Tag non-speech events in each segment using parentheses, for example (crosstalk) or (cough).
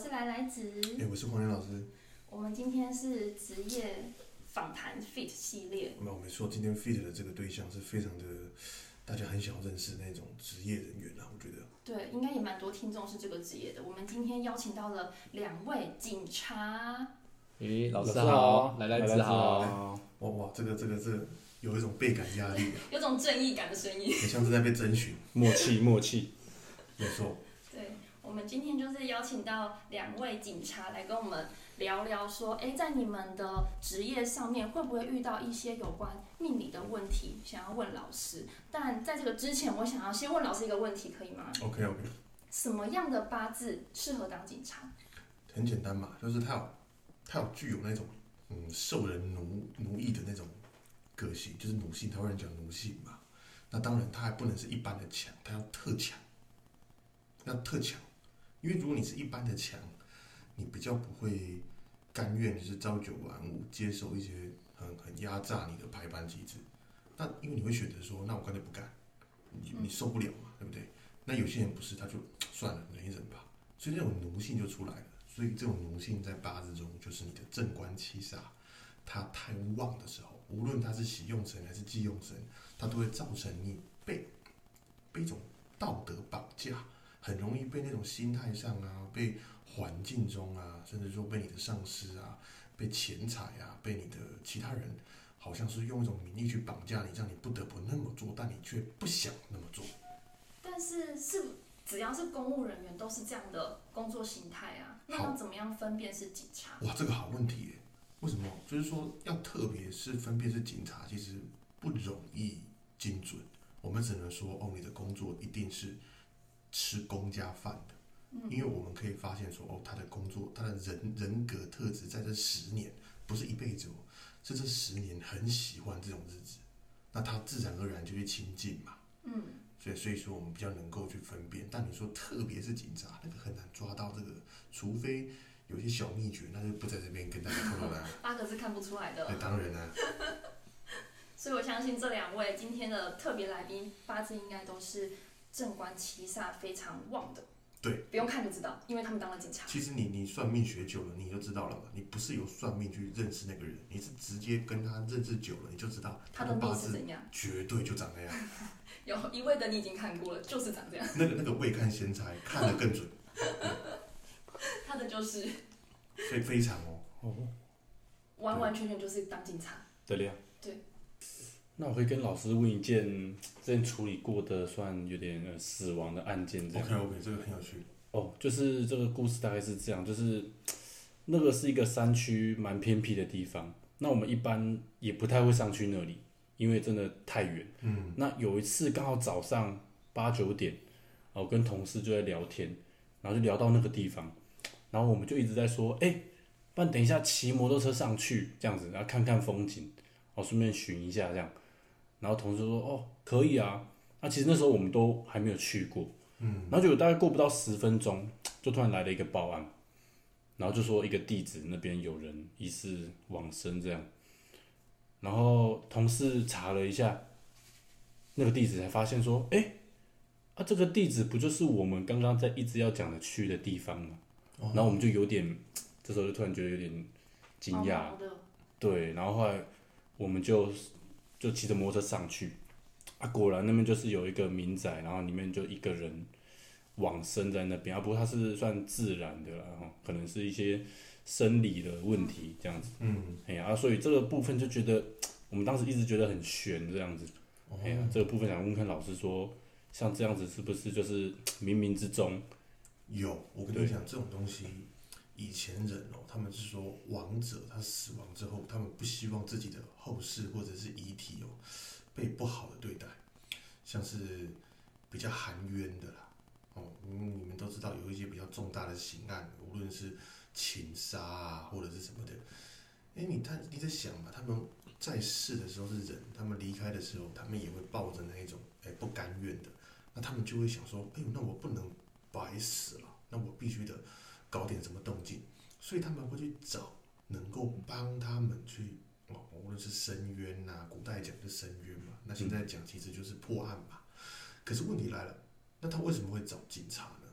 是来来子。哎、我是黄岩老师。我们今天是职业访谈 Fit 系列，没有没错，今天 fit 的这个对象是非常的，大家很想要认识那种职业人员啊，我觉得。对，应该也蛮多听众是这个职业的。我们今天邀请到了两位警察，诶，老老师师好，来来来子好，哇哇，这个这个这个有一种倍感压力、啊，(laughs) 有种正义感的声音。很像是在被征询。默契默契，没错，对，我们今天就是邀请到两位警察来跟我们聊聊，说，哎，在你们的职业上面会不会遇到一些有关命理的问题，想要问老师？但在这个之前，我想要先问老师一个问题，可以吗？OK OK，什么样的八字适合当警察？很简单嘛，就是他有他有具有那种嗯受人奴奴役的那种个性，就是奴性，台湾人讲奴性嘛。那当然，他还不能是一般的强，他要特强，要特强。因为如果你是一般的强，你比较不会甘愿就是朝九晚五，接受一些很很压榨你的排班机制。那因为你会选择说，那我干脆不干，你你受不了嘛，对不对？那有些人不是，他就算了，忍一忍吧。所以这种奴性就出来了。所以这种奴性在八字中，就是你的正官七煞，它太旺的时候，无论它是喜用神还是忌用神，它都会造成你被被一种道德绑架，很容易被那种心态上啊，被环境中啊，甚至说被你的上司啊，被钱财啊，被你的其他人，好像是用一种名义去绑架你，让你不得不那么做，但你却不想那么做。但是是只要是公务人员都是这样的工作形态啊，那要怎么样分辨是警察？哇，这个好问题耶！为什么？就是说，要特别是分辨是警察，其实不容易精准。我们只能说，哦，你的工作一定是吃公家饭的，因为我们可以发现说，哦，他的工作，他的人人格特质，在这十年，不是一辈子哦，是这十年很喜欢这种日子，那他自然而然就去亲近嘛。嗯，所以，所以说我们比较能够去分辨。但你说，特别是警察，那个很难抓到这个，除非有一些小秘诀，那就不在这边跟大家透露了。(laughs) 八个是看不出来的那的。当然啦、(laughs) 所以我相信这两位今天的特别来宾八字应该都是正官七煞非常旺的。对，不用看就知道，因为他们当了警察。其实你你算命学久了，你就知道了嘛。你不是有算命去认识那个人，你是直接跟他认识久了，你就知道他的的八字命是怎样？绝对就长那样。(laughs) 有一位的你已经看过了，就是长这样。(laughs) 那个那个未看先猜，看得更准，(laughs) 他的就是非非常哦。哦，完完全全就是当警察。得了。对。那我会跟老师问一件之前处理过的算有点呃死亡的案件这样。OK OK，这个很有趣。哦，就是这个故事大概是这样，就是那个是一个山区蛮偏僻的地方，那我们一般也不太会上去那里，因为真的太远。嗯，那有一次刚好早上八九点，我跟同事就在聊天，然后就聊到那个地方，然后我们就一直在说，哎、不然等一下骑摩托车上去这样子，然后看看风景，哦，顺便寻一下这样。然后同事说，哦，可以啊。那、其实那时候我们都还没有去过，嗯，然后就大概过不到十分钟，就突然来了一个报案，然后就说一个地址那边有人疑似往生这样。然后同事查了一下那个地址，才发现说，哎，啊，这个地址不就是我们刚刚在一直要讲的去的地方吗？然后我们就有点，这时候就突然觉得有点惊毛讶，对，然后后来我们就就骑着摩托车上去，啊，果然那边就是有一个民宅，然后里面就一个人往生在那边，啊，不过他是算自然的啦，然后可能是一些生理的问题这样子，嗯，哎呀、啊，所以这个部分就觉得我们当时一直觉得很悬这样子，哎呀、这个部分想问看老师说，像这样子是不是就是冥冥之中，有，我跟你讲，这种东西，以前人哦，他们是说亡者他死亡之后，他们不希望自己的后事或者是遗体哦被不好的对待，像是比较含冤的啦，哦，你们都知道有一些比较重大的刑案，无论是情杀啊或者是什么的，哎，你他你在想嘛，他们在世的时候是人，他们离开的时候，他们也会抱着那一种哎不甘愿的，那他们就会想说，哎，那我不能白死了，那我必须得搞点什么动静，所以他们会去找能够帮他们去哦，无论是申冤呐、古代讲的申冤嘛，那现在讲其实就是破案嘛。可是问题来了，那他为什么会找警察呢？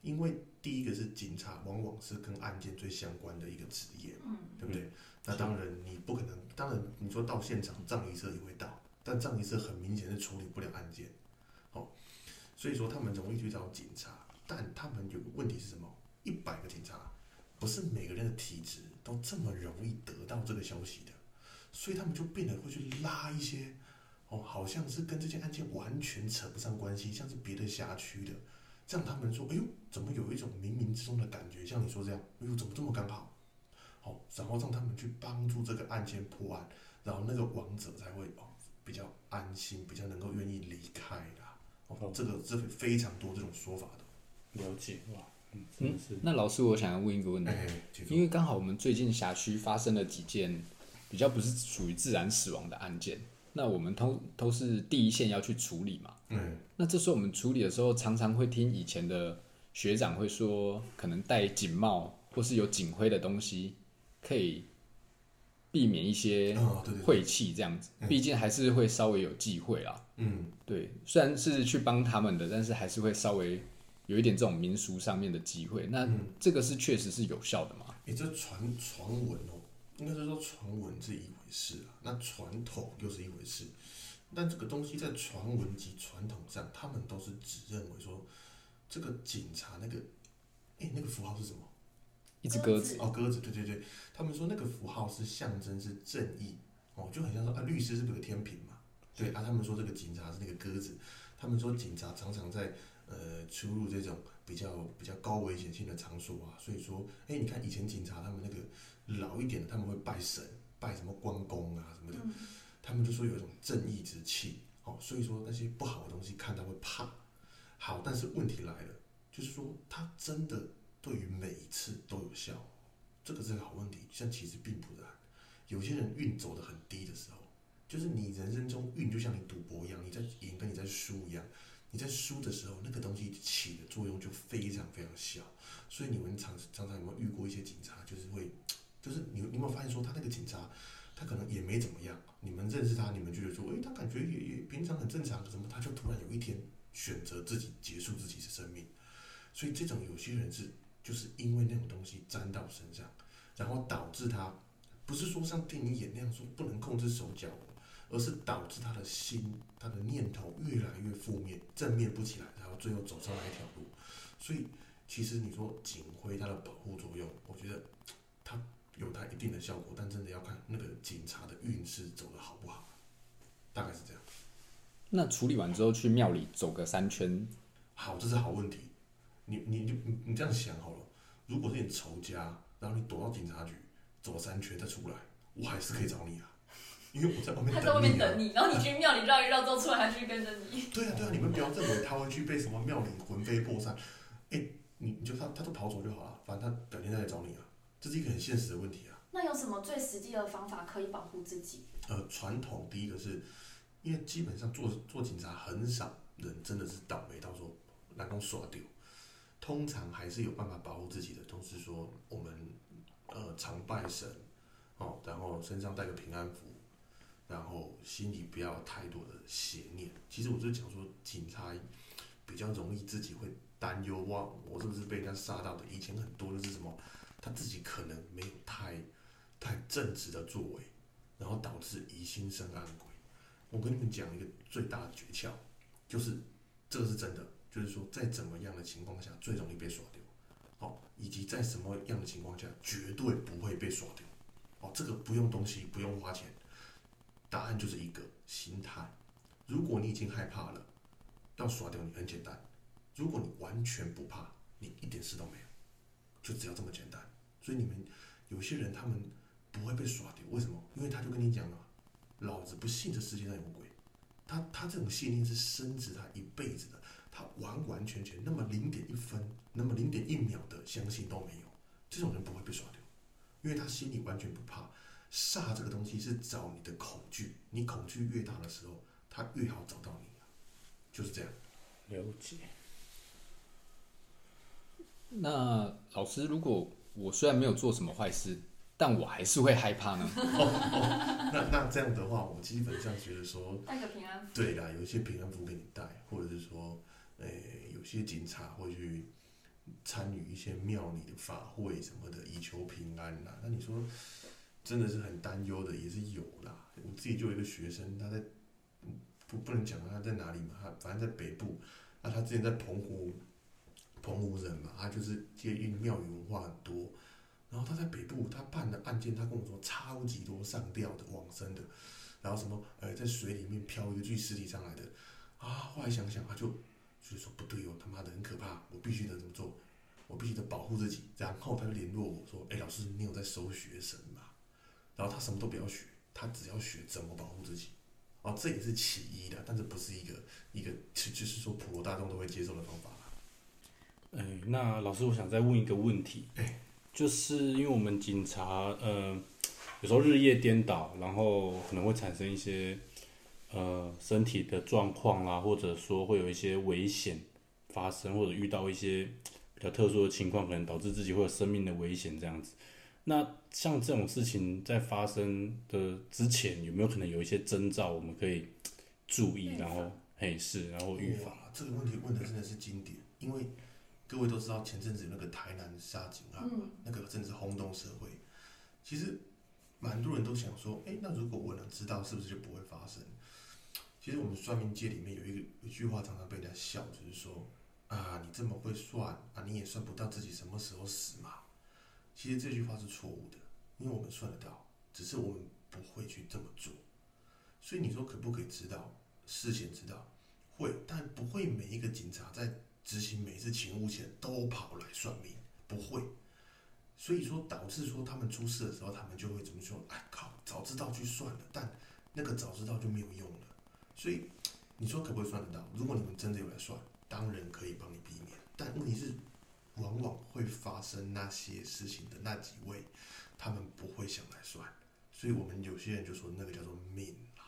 因为第一个是警察，往往是跟案件最相关的一个职业，嗯，对不对？那当然你不可能，当然你说到现场葬仪社也会到，但葬仪社很明显是处理不了案件，哦，所以说他们容易去找警察，但他们有个问题是什么？一百个警察，不是每个人的体质都这么容易得到这个消息的，所以他们就变得会去拉一些，哦，好像是跟这件案件完全扯不上关系，像是别的辖区的，这样他们说，哎呦，怎么有一种冥冥之中的感觉？像你说这样，哎呦，怎么这么刚好？好，然后让他们去帮助这个案件破案，然后那个王者才会哦比较安心，比较能够愿意离开啦。哦，这个这个非常多这种说法的。了解哇，嗯，那老师，我想要问一个问题，因为刚好我们最近辖区发生了几件比较不是属于自然死亡的案件，那我们都都是第一线要去处理嘛。嗯那这时候我们处理的时候，常常会听以前的学长会说，可能戴警帽或是有警徽的东西，可以避免一些晦气这样子。毕竟还是会稍微有忌讳啦。嗯，对，虽然是去帮他们的，但是还是会稍微有一点这种民俗上面的机会。那嗯这个是确实是有效的嘛？你这传传闻哦，应该是说传闻是一回事啊，那传统又是一回事。但这个东西在传闻及传统上，他们都是只认为说，这个警察那个，哎，那个符号是什么？一只鸽子，哦，鸽子，对对对，他们说那个符号是象征是正义，哦，就很像说啊，律师是不是有个天平嘛？对啊，他们说这个警察是那个鸽子，他们说警察常常在呃出入这种比较比较高危险性的场所啊，所以说，哎，你看以前警察他们那个老一点的，他们会拜神，拜什么关公啊什么的，嗯他们就说有一种正义之气，哦，所以说那些不好的东西看到会怕。好，但是问题来了，就是说他真的对于每一次都有效，这个是个好问题。像其实并不然，有些人运走的很低的时候，就是你人生中运就像你赌博一样，你在赢跟你在输一样，你在输的时候，那个东西起的作用就非常非常小。所以你们常常常有没有遇过一些警察，就是会，(tsk) 就是你你有没有发现说他那个警察，他可能也没怎么样，你们认识他，你们觉得说，诶，他感觉也也平常很正常，怎么他就突然有一天选择自己结束自己的生命？所以这种有些人是就是因为那种东西沾到身上，然后导致他不是说像电影演那样说不能控制手脚，而是导致他的心、他的念头越来越负面，正面不起来，然后最后走上那一条路。所以其实你说警徽它的保护作用，我觉得它有它一定的效果，但真的要看那个警察的运势走的好不好，大概是这样。那处理完之后去庙里走个三圈，好，这是好问题。你你你你你这样想好了，如果是你仇家，然后你躲到警察局走三圈再出来，我还是可以找你啊，因为我在外面他在外面。等你，然后你去庙里绕一绕之后出来，他就跟着你。对啊对啊，你们不要认为他会去被什么庙里魂飞魄散，哎、你你就他他都逃走就好了，反正他改天再来找你啊，这是一个很现实的问题啊。那有什么最实际的方法可以保护自己？呃，传统第一个是，因为基本上做做警察很少人真的是倒霉到说来公耍丢，通常还是有办法保护自己的，都是说我们呃常拜神哦，然后身上带个平安符，然后心里不要太多的邪念。其实我就讲说，警察比较容易自己会担忧哇，我是不是被人家杀到的？以前很多就是什么，他自己可能没有太太正直的作为。然后导致疑心生暗鬼。我跟你们讲一个最大的诀窍，就是这个是真的，就是说在怎么样的情况下最容易被耍丢，哦，以及在什么样的情况下绝对不会被耍丢，哦，这个不用东西，不用花钱，答案就是一个心态。如果你已经害怕了，要耍掉你很简单；如果你完全不怕，你一点事都没有，就只要这么简单。所以你们有些人他们。不会被耍掉，为什么？因为他就跟你讲了，老子不信这世界上有鬼。他他这种信念是深植他一辈子的，他完完全全那么零点一分，那么零点一秒的相信都没有。这种人不会被耍掉，因为他心里完全不怕。煞这个东西是找你的恐惧，你恐惧越大的时候，它越好找到你，就是这样。了解。那老师，如果我虽然没有做什么坏事，但我还是会害怕呢？(laughs) 那那这样的话，我基本上觉得说，带个平安符。对啦，有一些平安符给你带，或者是说，诶、有些警察会去参与一些庙里的法会什么的，以求平安啦。那你说真的是很担忧的，也是有啦。我自己就有一个学生，他在不不能讲他在哪里嘛，他反正在北部。那他之前在澎湖，澎湖人嘛，他就是接运庙宇文化很多。然后他在北部，他办的案件，他跟我说超级多上吊的、往生的，然后什么呃在水里面漂一个具尸体上来的，啊，后来想想他就就说不对哦，他妈的很可怕，我必须得怎么做？我必须得保护自己。然后他就联络我说，哎，老师，你有在收学生吗？然后他什么都不要学，他只要学怎么保护自己。哦，这也是其一的，但是不是一个一个就就是说普罗大众都会接受的方法啦。哎，那老师，我想再问一个问题，哎就是因为我们警察，呃，有时候日夜颠倒，然后可能会产生一些呃身体的状况啦，或者说会有一些危险发生，或者遇到一些比较特殊的情况，可能导致自己会有生命的危险这样子。那像这种事情在发生的之前，有没有可能有一些征兆我们可以注意，然后嘿是，然后预防？这个问题问的真的是经典，因为各位都知道前阵子有那个台南杀警案，嗯那个真的是轰动社会。其实蛮多人都想说，哎，那如果我能知道，是不是就不会发生？其实我们算命界里面有一个有一句话常常被人家笑，就是说啊，你这么会算啊，你也算不到自己什么时候死嘛。其实这句话是错误的，因为我们算得到，只是我们不会去这么做。所以你说可不可以知道？事前知道会，但不会每一个警察在执行每次勤务前都跑来算命，不会。所以说导致说他们出事的时候，他们就会怎么说？哎靠，早知道去算了，但那个早知道就没有用了。所以你说可不可以算得到？如果你们真的有来算，当然可以帮你避免。但问题是，往往会发生那些事情的那几位，他们不会想来算。所以我们有些人就说那个叫做命啦。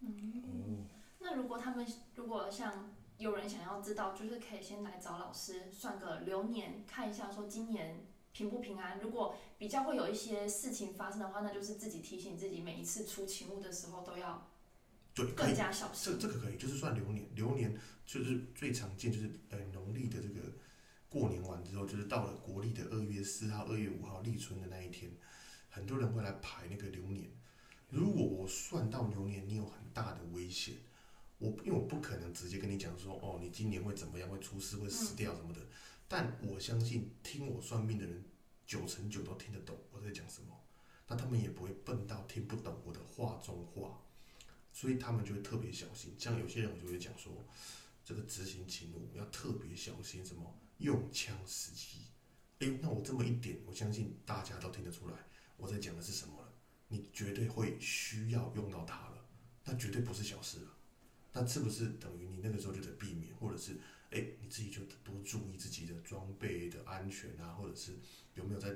嗯，那如果他们如果像有人想要知道，就是可以先来找老师算个流年，看一下说今年平不平安。如果比较会有一些事情发生的话，那就是自己提醒自己，每一次出勤务的时候都要对，更加小心这心。这个可以，就是算流年，流年就是最常见，就是呃农历的这个过年完之后，就是到了国历的二月四号、二月五号立春的那一天，很多人会来排那个流年。如果我算到流年，你有很大的危险，我因为我不可能直接跟你讲说，哦，你今年会怎么样，会出事，会死掉什么的。但我相信听我算命的人，九成九都听得懂我在讲什么，那他们也不会笨到听不懂我的话中话。所以他们就会特别小心。像有些人我就会讲说，这个执行勤务要特别小心，什么用枪时机。诶，那我这么一点，我相信大家都听得出来我在讲的是什么了。你绝对会需要用到它了，那绝对不是小事了。那是不是等于你那个时候就得避免，或者是诶，你自己就多注意自己的装备的安全啊，或者是有没有在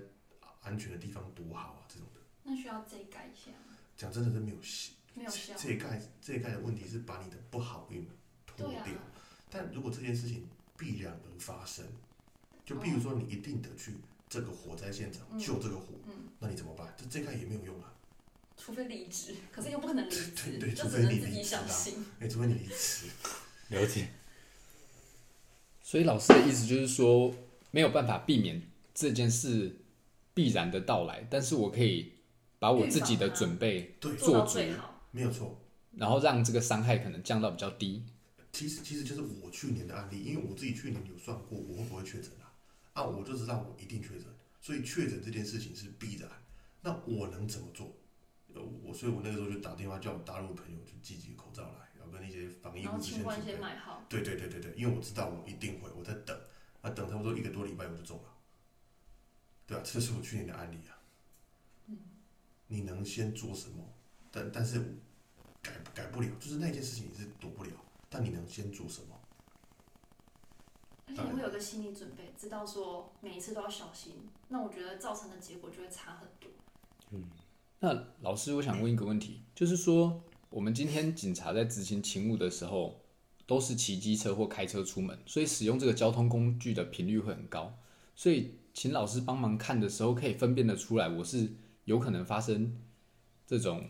安全的地方躲好啊这种的。那需要这改一下吗？讲真的是没有戏。没有效。这一盖这一盖的问题是把你的不好运拖对掉。啊，但如果这件事情必然而发生，就比如说你一定得去这个火灾现场嗯救这个火，嗯，那你怎么办？这这看也没有用啊！除非离职，可是又不可能离职，对对除非你离职啦小心。哎，除非你离职，了解。所以老师的意思就是说，没有办法避免这件事必然的到来，但是我可以把我自己的准备，做足最好。没有错。然后让这个伤害可能降到比较低。其实其实就是我去年的案例，因为我自己去年有算过我会不会确诊啊，啊，我就知道我一定确诊，所以确诊这件事情是必然。那我能怎么做？呃，我所以，我那个时候就打电话叫我大陆朋友去寄几个口罩来，然后跟一些防疫物资先准备。买好，对对对对对，因为我知道我一定会，我在等，啊，等差不多一个多礼拜我就中了，对啊，这是我去年的案例啊。嗯你能先做什么？但但是改改不了，就是那件事情你是躲不了，但你能先做什么？而且你会有个心理准备，知道说每一次都要小心。那我觉得造成的结果就会差很多。嗯那老师，我想问一个问题，就是说，我们今天警察在执行勤务的时候，都是骑机车或开车出门，所以使用这个交通工具的频率会很高。所以，请老师帮忙看的时候，可以分辨得出来，我是有可能发生这种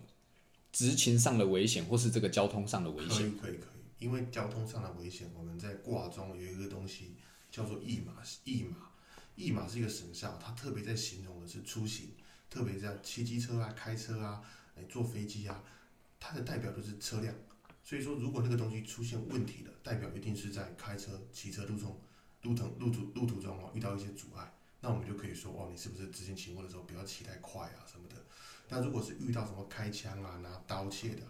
执勤上的危险，或是这个交通上的危可险。以可以可以，因为交通上的危险，我们在卦中有一个东西叫做驿马。驿马，驿马是一个神煞，它特别在形容的是出行，特别在骑机车啊、开车啊、哎坐飞机啊，它的代表就是车辆。所以说，如果那个东西出现问题了，代表一定是在开车、骑车路中、路途路途路途中哦遇到一些阻碍，那我们就可以说哦，你是不是执行勤务的时候不要骑太快啊什么的。那如果是遇到什么开枪啊、拿刀切的、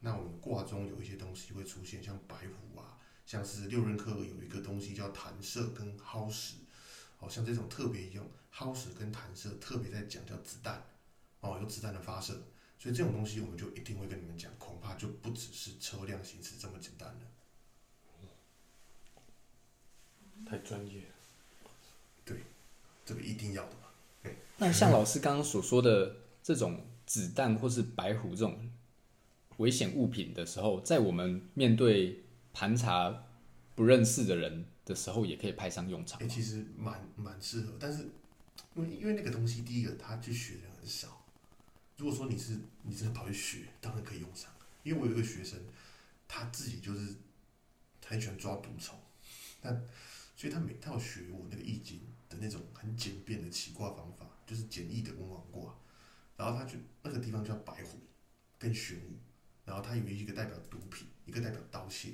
那我们卦中有一些东西会出现，像白虎啊，像是六壬科有一个东西叫弹射跟耗时，哦，像这种特别用耗时跟弹射特别在讲叫子弹，哦，有子弹的发射，所以这种东西我们就一定会跟你们讲，恐怕就不只是车辆行驶这么简单了。太专业了。这个一定要的嘛。那像老师刚刚所说的这种子弹或是白虎这种危险物品的时候，在我们面对盘查不认识的人的时候，也可以派上用场哎、。其实蛮蛮适合，但是因为因为那个东西，第一个他去学的人很少。如果说你是你真的跑去学，当然可以用上。因为我有一个学生，他自己就是很喜欢抓毒虫，但所以他每他有学我那个易经的那种很简便的起卦方法，就是简易的文王卦。然后他就那个地方叫白虎跟玄武，然后它有一个代表毒品，一个代表刀械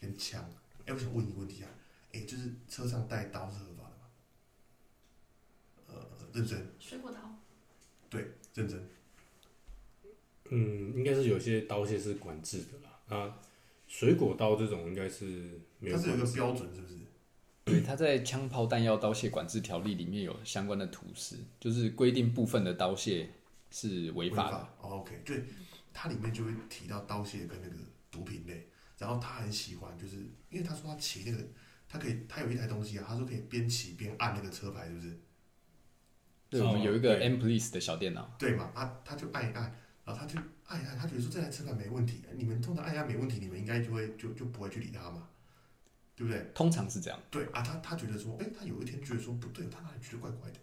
跟枪。哎、我想问你一个问题啊，哎、就是车上带刀是合法的吗？呃，认真，水果刀，对，认真。嗯，应该是有些刀械是管制的啦。啊，水果刀这种应该是没有它是有一个。标准，是不是？对，它在《枪炮弹药刀械管制条例》里面有相关的图示，就是规定部分的刀械是违法的。哦，OK，对，它里面就会提到刀械跟那个毒品类，然后他很喜欢，就是因为他说他骑那个，他可以，他有一台东西啊，他说可以边骑边按那个车牌，是不是？对，我们有一个 M Police 的小电脑，对嘛？他他就按一按，然后他就按一按，他觉得说这台车牌没问题，你们通常按一按没问题，你们应该就会就就不会去理他嘛，对不对？通常是这样。对啊，他他觉得说，哎，他有一天觉得说不对，他哪里觉得怪怪的？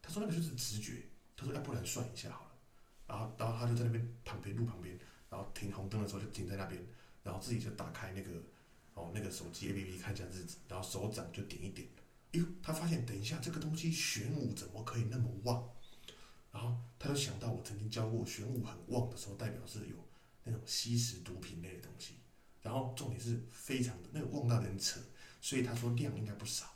他说那个就是直觉，他说要不然算一下好了。然后然后他就在那边旁边路旁边，然后停红灯的时候就停在那边，然后自己就打开那个哦那个手机 A P P 看一下日子，然后手掌就点一点，哎呦，他发现等一下这个东西玄武怎么可以那么旺？然后他就想到我曾经教过玄武很旺的时候，代表是有那种吸食毒品类的东西，然后重点是非常的那个旺到人扯，所以他说量应该不少，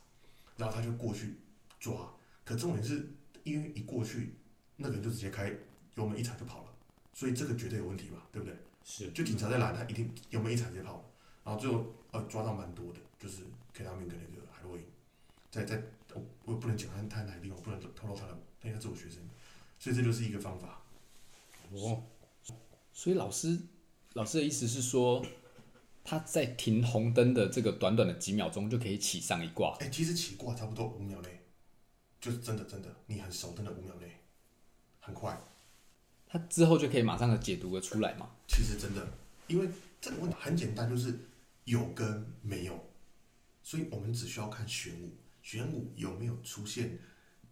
然后他就过去抓，可重点是因为一过去，那个人就直接开油门一踩就跑了，所以这个绝对有问题嘛，对不对？是就警察在拦他，一定油门一踩直接跑了，然后最后呃抓到蛮多的，就是 K 他命跟那个海洛因，在在我我也不能讲他他哪个地方，我不能透露他的，他应该是我学生，所以这就是一个方法。哦，所以老师老师的意思是说，他在停红灯的这个短短的几秒钟就可以起上一卦。哎、其实起卦差不多五秒内，就是真的真的，你很熟，真的五秒内，很快。他之后就可以马上的解读的出来嘛。其实真的，因为这个问题很简单，就是有跟没有，所以我们只需要看玄武，玄武有没有出现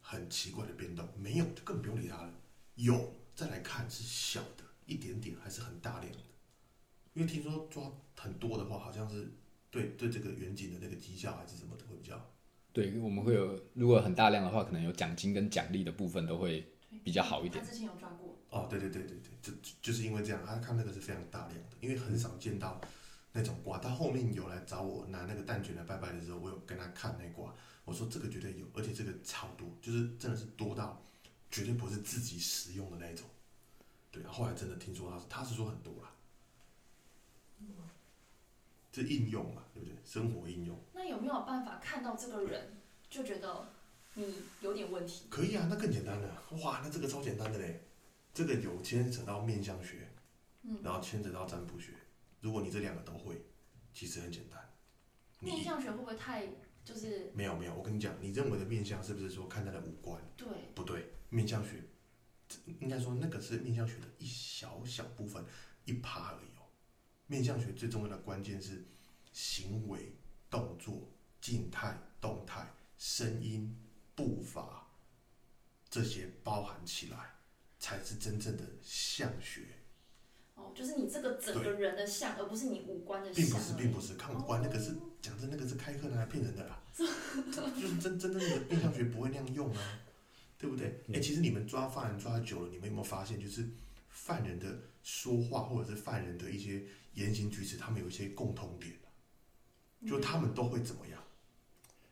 很奇怪的变动，没有就更不用理它了。有再来看是小的一点点还是很大量的，因为听说抓很多的话，好像是对对这个远景的那个绩效还是什么的会比较对，我们会有如果很大量的话，可能有奖金跟奖励的部分都会比较好一点他。之前有抓过，哦，对对对对对，就就就是因为这样，他看那个是非常大量的，因为很少见到那种卦。他后面有来找我拿那个蛋卷来拜拜的时候，我有跟他看那卦，我说这个绝对有，而且这个超多，就是真的是多到绝对不是自己使用的那一种。对，后来真的听说他是他是说很多啦，这应用嘛，对不对？生活应用那有没有办法看到这个人就觉得你有点问题？可以啊，那更简单了。哇，那这个超简单的嘞，这个有牵扯到面相学，嗯，然后牵扯到占卜学。如果你这两个都会，其实很简单。面相学会不会太就是没有没有，我跟你讲，你认为的面相是不是说看他的五官？对？不对，面相学这应该说那个是面相学的一小小部分，一趴而已哦。面相学最重要的关键是行为、动作、静态、动态、声音、步伐这些包含起来，才是真正的相学。哦，就是你这个整个人的相，而不是你五官的相并不是，并不是，看五官那个是讲真，那个是开课拿来骗人的啦，(laughs) 就是真真正的印象学不会那样用啊，对不对？哎、其实你们抓犯人抓久了，你们有没有发现，就是犯人的说话或者是犯人的一些言行举止，他们有一些共同点，就他们都会怎么样？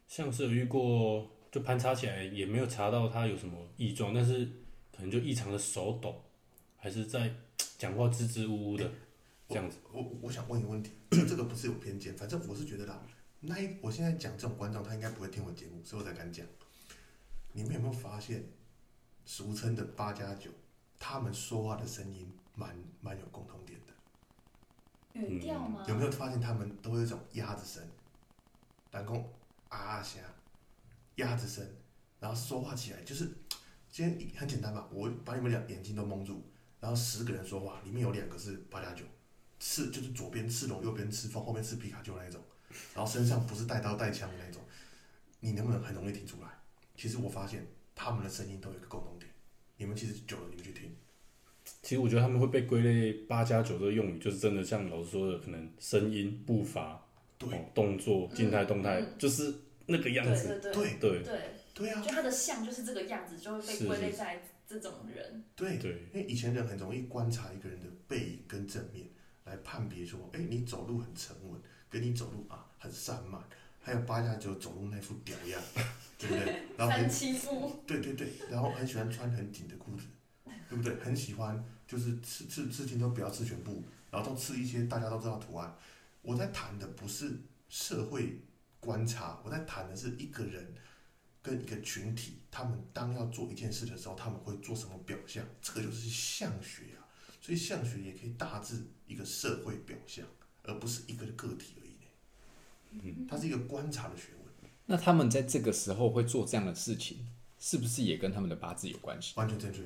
像是有遇过，就盘查起来也没有查到他有什么异状，但是可能就异常的手抖，还是在讲话支支吾吾的这样子。我我我想问一个问题，(clears throat) 这个不是有偏见，反正我是觉得啦，那一我现在讲这种观众，他应该不会听我节目，所以我才敢讲。你们有没有发现，俗称的八加九，他们说话的声音蛮蛮有共同点的？语调吗？有没有发现他们都有一种鸭子声，然后啊声，鸭子声，然后说话起来就是，今天很简单嘛，我把你们两眼睛都蒙住，然后十个人说话，里面有两个是八加九，赤就是左边赤龙，右边赤凤，后面是皮卡丘那一种，然后身上不是带刀带枪的那种，你能不能很容易听出来？其实我发现他们的声音都有一个共同点，你们其实久了你们去听，其实我觉得他们会被归类八加九这个用语，就是真的像老师说的，可能声音、步伐、对。哦、动作、静态、动态，嗯。就是那个样对子。对对对。对，对啊就，他的像就是这个样子，就会被归类在这种人。对，对，因为以前人很容易观察一个人的背影跟正面来判别说，哎，你走路很沉稳，跟你走路啊很散漫，还有八下九走路那副屌样，(laughs) 对不对？然后很欺负，对对对，然后很喜欢穿很紧的裤子，(laughs) 对不对？很喜欢就是刺刺刺青都不要刺全部，然后都刺一些大家都知道图案。我在谈的不是社会观察，我在谈的是一个人跟一个群体，他们当要做一件事的时候，他们会做什么表象？这个就是相学啊。所以相学也可以大致一个社会表象，而不是一个个体而已呢。嗯，它是一个观察的学问，那他们在这个时候会做这样的事情，是不是也跟他们的八字有关系？完全正确，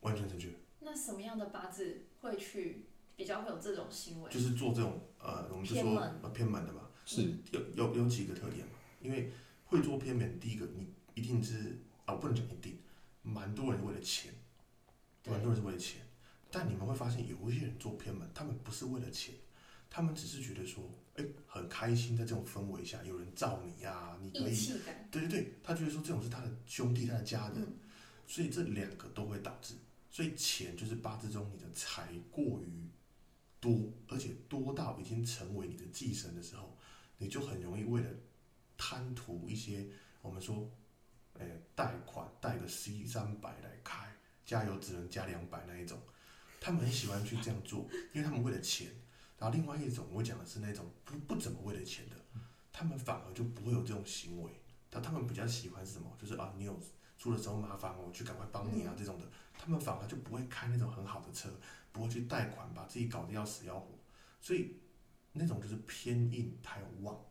完全正确。那什么样的八字会去比较会有这种行为？就是做这种呃，我们就说偏门呃偏门的吧，是有有有几个特点嘛，因为会做偏门，第一个你一定是啊、不能讲一定，蛮多人为了钱，对。蛮多人是为了钱，但你们会发现有一些人做偏门，他们不是为了钱，他们只是觉得说，哎、很开心在这种氛围下，有人罩你呀、你可以，对对对，他觉得说这种是他的兄弟，他的家人，嗯。所以这两个都会导致，所以钱就是八字中你的财过于多，而且多到已经成为你的寄生的时候，你就很容易为了贪图一些我们说，哎、贷款贷个 C 三百来开，加油只能加两百那一种，他们很喜欢去这样做，因为他们为了钱。然后另外一种我讲的是那种不不怎么为了钱的，他们反而就不会有这种行为，但他们比较喜欢是什么？就是啊，你有出了什么麻烦，我去赶快帮你啊这种的，他们反而就不会开那种很好的车，不会去贷款把自己搞得要死要活，所以那种就是偏硬太旺，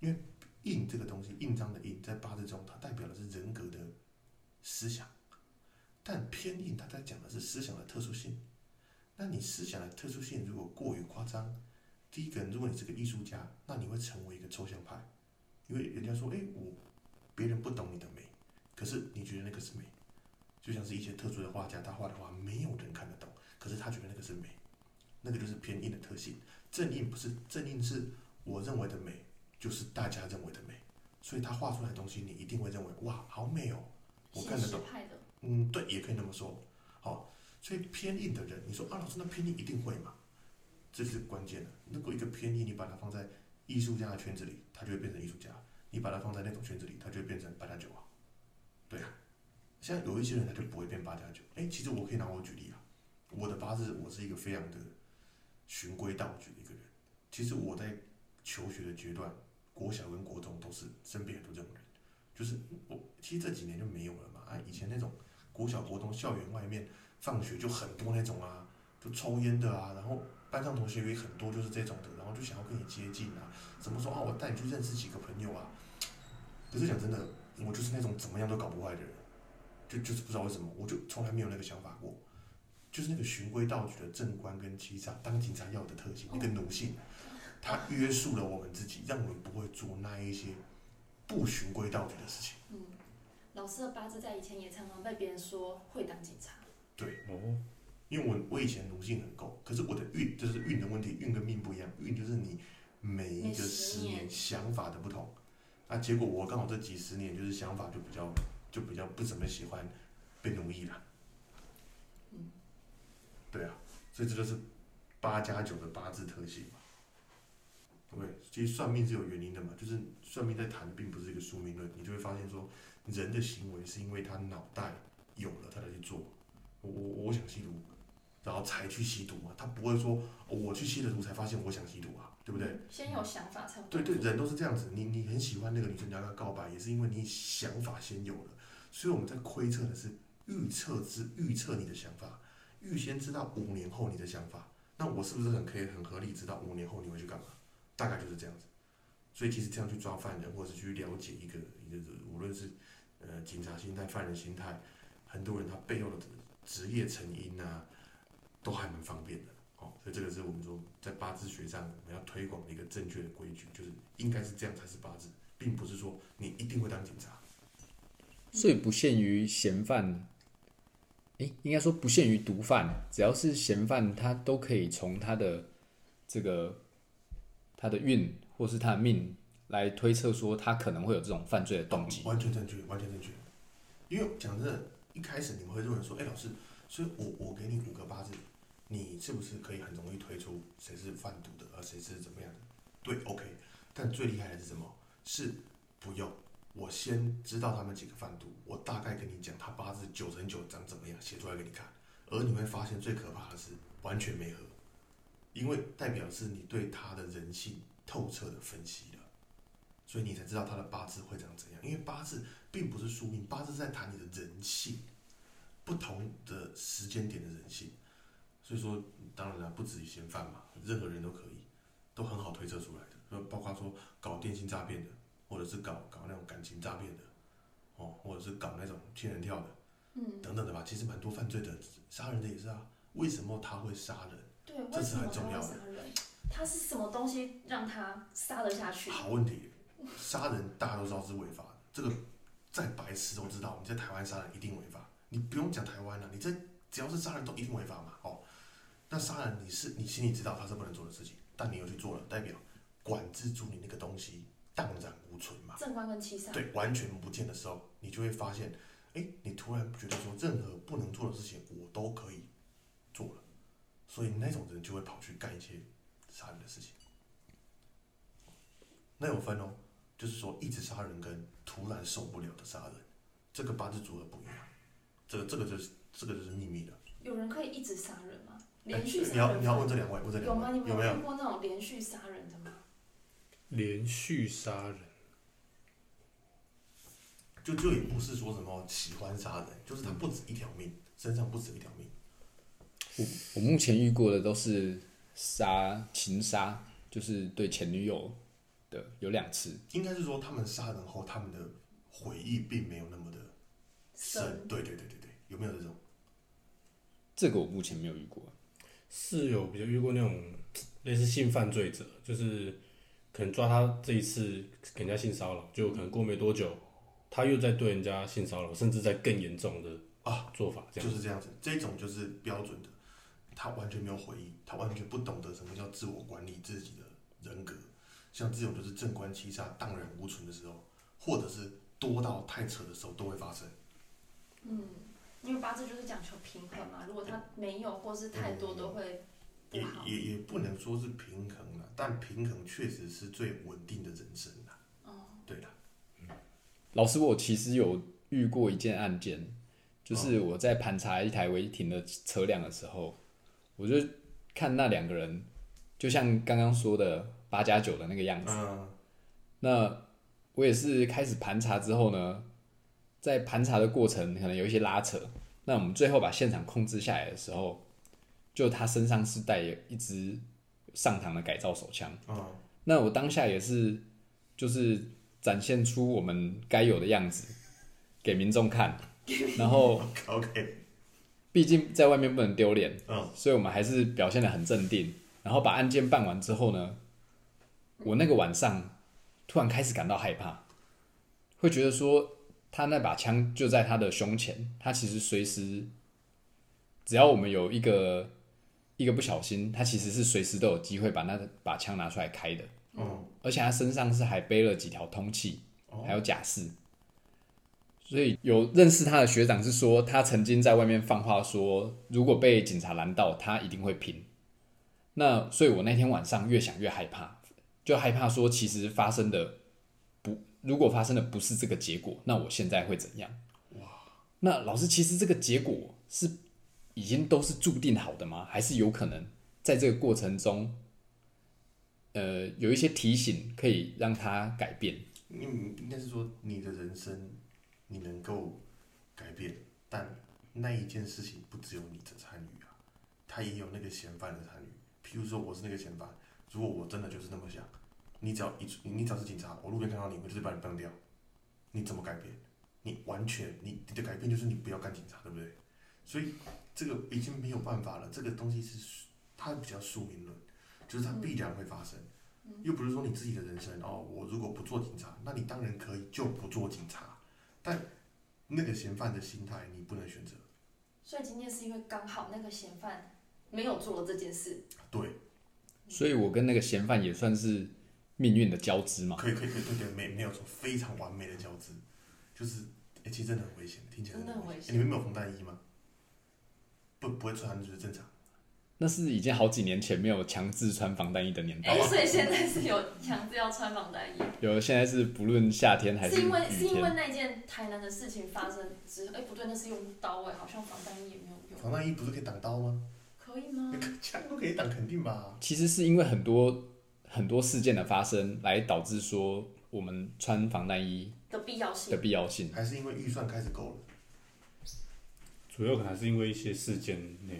因为印这个东西，印章的印在八字中，它代表的是人格的思想，但偏硬它在讲的是思想的特殊性。那你思想的特殊性如果过于夸张，第一个，如果你是个艺术家，那你会成为一个抽象派，因为人家说，哎，我别人不懂你的美，可是你觉得那个是美，就像是一些特殊的画家，他画的画没有人看得懂，可是他觉得那个是美，那个就是偏硬的特性。正硬不是正硬是我认为的美，就是大家认为的美，所以他画出来的东西，你一定会认为哇，好美哦，我看得懂。嗯，对，也可以那么说。好，所以偏硬的人，你说啊，老师，那偏硬一定会吗？这是关键的。如果一个偏硬，你把它放在艺术家的圈子里，他就会变成艺术家；你把它放在那种圈子里，他就会变成八加九啊。对啊，像有一些人他就不会变八加九。哎，其实我可以拿我举例啊，我的八字我是一个非常的循规蹈矩的一个人。其实我在求学的阶段，国小跟国中都是身边很多这种人，就是我其实这几年就没有了嘛。啊，以前那种国小国中校园外面放学就很多那种啊，就抽烟的啊，然后班上同学也很多就是这种的，然后就想要跟你接近啊，怎么说啊，我带你去认识几个朋友啊。可是讲真的，我就是那种怎么样都搞不坏的人，就就是不知道为什么，我就从来没有那个想法过，就是那个循规蹈矩的正官跟欺诈，当警察要的特性，那个奴性，它约束了我们自己，让我们不会做那一些不循规蹈矩的事情。嗯，老师的八字在以前也常常被别人说会当警察，对，哦，因因为我我以前奴性很够，可是我的运就是运的问题，运跟命不一样，运就是你每一个十十年年想法的不同，啊，结果我刚好这几十年就是想法就比较就比较不怎么喜欢被奴役了，嗯，对啊，所以这就是八加九的八字特性嘛，对？其实算命是有原因的嘛，就是算命在谈的并不是一个宿命论，你就会发现说人的行为是因为他脑袋有了他才去做，我我我想吸毒，然后才去吸毒嘛，他不会说、哦我去吸了毒才发现我想吸毒啊，对不对？先有想法才有对对，人都是这样子。你你很喜欢那个女生，你要跟她告白，也是因为你想法先有了。所以我们在窥测的是预测之预测你的想法，预先知道五年后你的想法。那我是不是很可以很合理知道五年后你会去干嘛？大概就是这样子。所以其实这样去抓犯人，或者是去了解一个一个无论是呃警察心态、犯人心态，很多人他背后的职业成因啊，都还蛮方便的。哦，所以这个是我们说在八字学上我们要推广的一个正确的规矩，就是应该是这样才是八字，并不是说你一定会当警察。所以不限于嫌犯，诶，应该说不限于毒贩，只要是嫌犯，他都可以从他的这个他的运或是他的命来推测说他可能会有这种犯罪的动机。完全正确，完全正确。因为讲真的，一开始你们会认为说，哎、老师，所以我我给你五个八字，你是不是可以很容易推出谁是贩毒的，而谁是怎么样？对，OK。但最厉害的是什么？是不用，我先知道他们几个贩毒，我大概跟你讲他八字九成九长怎么样，写出来给你看。而你会发现最可怕的是完全没合，因为代表是你对他的人性透彻的分析了。所以你才知道他的八字会长怎样。因为八字并不是宿命，八字在谈你的人性，不同的时间点的人性。所以说，当然了，不止于嫌犯嘛，任何人都可以，都很好推测出来的。就包括说搞电信诈骗的，或者是搞搞那种感情诈骗的，哦，或者是搞那种仙人跳的，嗯，等等的吧。其实蛮多犯罪的，杀人的也是啊。为什么他会杀人？对，这是很重要的？他是什么东西让他杀得下去？好问题，杀人大家都知道是违法的，这个再白痴都知道，你在台湾杀人一定违法。你不用讲台湾了、你这只要是杀人都一定违法嘛。哦，那杀人你是你心里知道他是不能做的事情，但你又去做了，代表管制住你那个东西荡然无存嘛。正官跟七杀，对，完全不见的时候，你就会发现，哎，你突然觉得说任何不能做的事情我都可以所以那种人就会跑去干一些杀人的事情。那有分哦，就是说一直杀人跟突然受不了的杀人，这个八字组合不一样，这个这个就是这个就是秘密的。有人可以一直杀人吗？哎连续杀你要人你要问这两位，问这有吗？两位你们有没有遇？过那种连续杀人的吗？连续杀人，就就也不是说什么喜欢杀人，就是他不止一条命，身上不止一条命。我我目前遇过的都是杀情杀，就是对前女友的有两次。应该是说他们杀人后，他们的回忆并没有那么的深。深对对对对对，有没有这种？这个我目前没有遇过。是有比较遇过那种类似性犯罪者，就是可能抓他这一次给人家性骚扰，就可能过没多久，他又在对人家性骚扰，甚至在更严重的啊做法，这样就是这样子，这种就是标准的，他完全没有回忆，他完全不懂得什么叫自我管理自己的人格。像这种就是正官七杀荡然无存的时候，或者是多到太扯的时候都会发生。嗯，因为八字就是讲求平衡嘛，如果他没有或是太多，都会不也好。也也不能说是平衡了，但平衡确实是最稳定的人生啦。哦，对啦，老师，我其实有遇过一件案件，就是我在盘查一台违停的车辆的时候，我就看那两个人，就像刚刚说的八加九的那个样子。嗯，那我也是开始盘查之后呢，在盘查的过程可能有一些拉扯。那我们最后把现场控制下来的时候，就他身上是带有一支上膛的改造手枪。嗯，那我当下也是，就是展现出我们该有的样子给民众看，然后 (laughs) OK，毕竟在外面不能丢脸，嗯，所以我们还是表现的很镇定。然后把案件办完之后呢，我那个晚上突然开始感到害怕，会觉得说他那把枪就在他的胸前，他其实随时只要我们有一个一个不小心，他其实是随时都有机会把那把枪拿出来开的，嗯，而且他身上是还背了几条通气，哦还有假释。所以有认识他的学长是说，他曾经在外面放话说，如果被警察拦到，他一定会拼。那所以，我那天晚上越想越害怕，就害怕说，其实发生的不，如果发生的不是这个结果，那我现在会怎样？哇！那老师，其实这个结果是已经都是注定好的吗？还是有可能在这个过程中，呃，有一些提醒可以让他改变？应应该是说你的人生你能够改变，但那一件事情不只有你的参与啊，他也有那个嫌犯的参与。譬如说我是那个嫌犯，如果我真的就是那么想，你只要一你只要是警察，我路边看到你，我就是把你崩掉，你怎么改变？你完全你你的改变就是你不要干警察，对不对？所以这个已经没有办法了，这个东西是它比较宿命论，就是它必然会发生。又不是说你自己的人生哦，我如果不做警察，那你当然可以就不做警察，但那个嫌犯的心态你不能选择。所以今天是因为刚好那个嫌犯没有做了这件事，对，所以我跟那个嫌犯也算是命运的交织嘛。可以可以可以对对，没没有错非常完美的交织，就是哎、其实真的很危险，听起来真的很危诶险你们没有防弹衣吗？不不会穿就是正常。那是已经好几年前没有强制穿防弹衣的年代哎、了。所以现在是有强制要穿防弹衣，有，现在是不论夏天还是因为是因为，那件台南的事情发生之，哎、不对，那是用刀哎、好像防弹衣也没有用，防弹衣不是可以挡刀吗？可以吗？(laughs) 枪都可以挡，肯定吧？其实是因为很多很多事件的发生，来导致说我们穿防弹衣的必要性的性，必要性。还是因为预算开始够了？主要可能还是因为一些事件那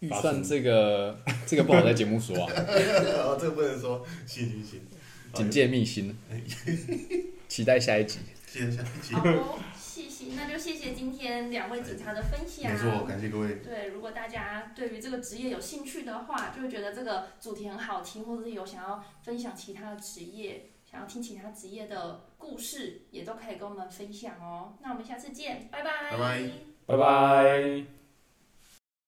预算这个 (laughs) 这个不好在节目说啊，(laughs) 哦，这个不能说，行行行，(laughs) 警戒密心。期待下一集。期待下一集。好哦，谢谢，那就谢谢今天两位警察的分享。没错，感谢各位。对，如果大家对于这个职业有兴趣的话，就会觉得这个主题很好听，或者是有想要分享其他的职业，想要听其他职业的故事，也都可以跟我们分享哦。那我们下次见，拜拜，拜拜。拜拜。